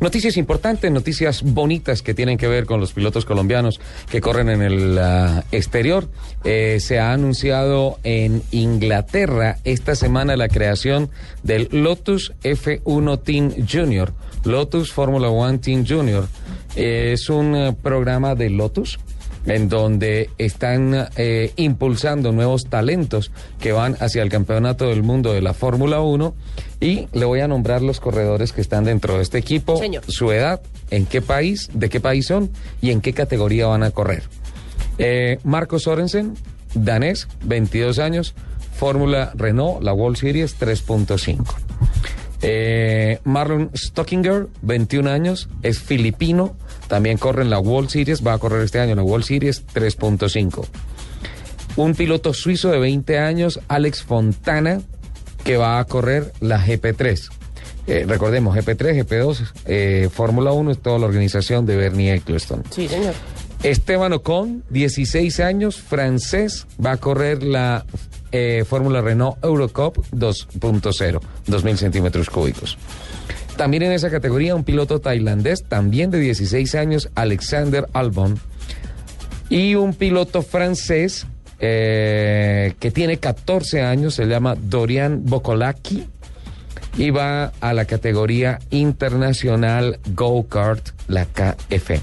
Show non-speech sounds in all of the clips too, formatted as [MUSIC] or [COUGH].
Noticias importantes, noticias bonitas que tienen que ver con los pilotos colombianos que corren en el uh, exterior. Eh, se ha anunciado en Inglaterra esta semana la creación del Lotus F1 Team Junior. Lotus Formula One Team Junior. Eh, es un uh, programa de Lotus en donde están eh, impulsando nuevos talentos que van hacia el campeonato del mundo de la Fórmula 1 y le voy a nombrar los corredores que están dentro de este equipo, Señor. su edad, en qué país, de qué país son y en qué categoría van a correr. Eh, Marco Sorensen, danés, 22 años, Fórmula Renault, la World Series 3.5. Eh, Marlon Stockinger, 21 años, es filipino, también corre en la World Series, va a correr este año en la World Series 3.5. Un piloto suizo de 20 años, Alex Fontana, que va a correr la GP3. Eh, recordemos, GP3, GP2, eh, Fórmula 1 es toda la organización de Bernie Eccleston. Sí, señor. Esteban Ocon, 16 años, francés, va a correr la eh, Fórmula Renault Eurocup 2.0, 2.000 centímetros cúbicos. También en esa categoría un piloto tailandés, también de 16 años, Alexander Albon. Y un piloto francés eh, que tiene 14 años, se llama Dorian Bokolaki. Y va a la categoría internacional Go-Kart, la KF.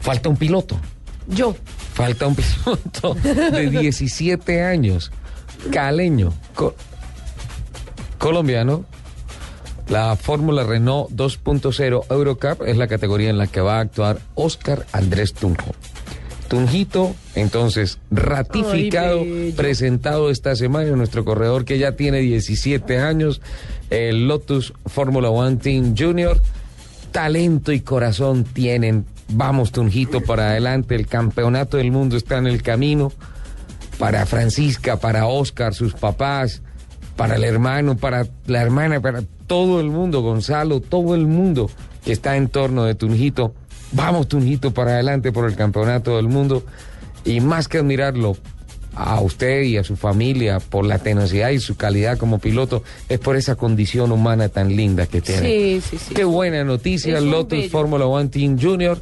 Falta un piloto. Yo. Falta un piloto de [LAUGHS] 17 años, caleño, co- colombiano. La Fórmula Renault 2.0 Eurocup es la categoría en la que va a actuar Oscar Andrés Tunjo. Tunjito, entonces, ratificado, Ay, presentado esta semana, nuestro corredor que ya tiene 17 años, el Lotus Fórmula One Team Junior. Talento y corazón tienen. Vamos, Tunjito, para adelante. El campeonato del mundo está en el camino. Para Francisca, para Oscar, sus papás, para el hermano, para la hermana, para todo el mundo, Gonzalo, todo el mundo que está en torno de Tunjito. Vamos, Tunjito, para adelante por el campeonato del mundo. Y más que admirarlo a usted y a su familia por la tenacidad y su calidad como piloto, es por esa condición humana tan linda que tiene. Sí, sí, sí. Qué buena noticia, Lotus. Fórmula One Team Junior.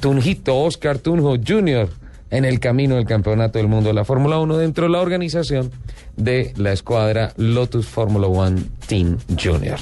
Tunjito Oscar Tunjo Jr. en el camino del campeonato del mundo de la Fórmula 1 dentro de la organización de la escuadra Lotus Fórmula One Team Junior.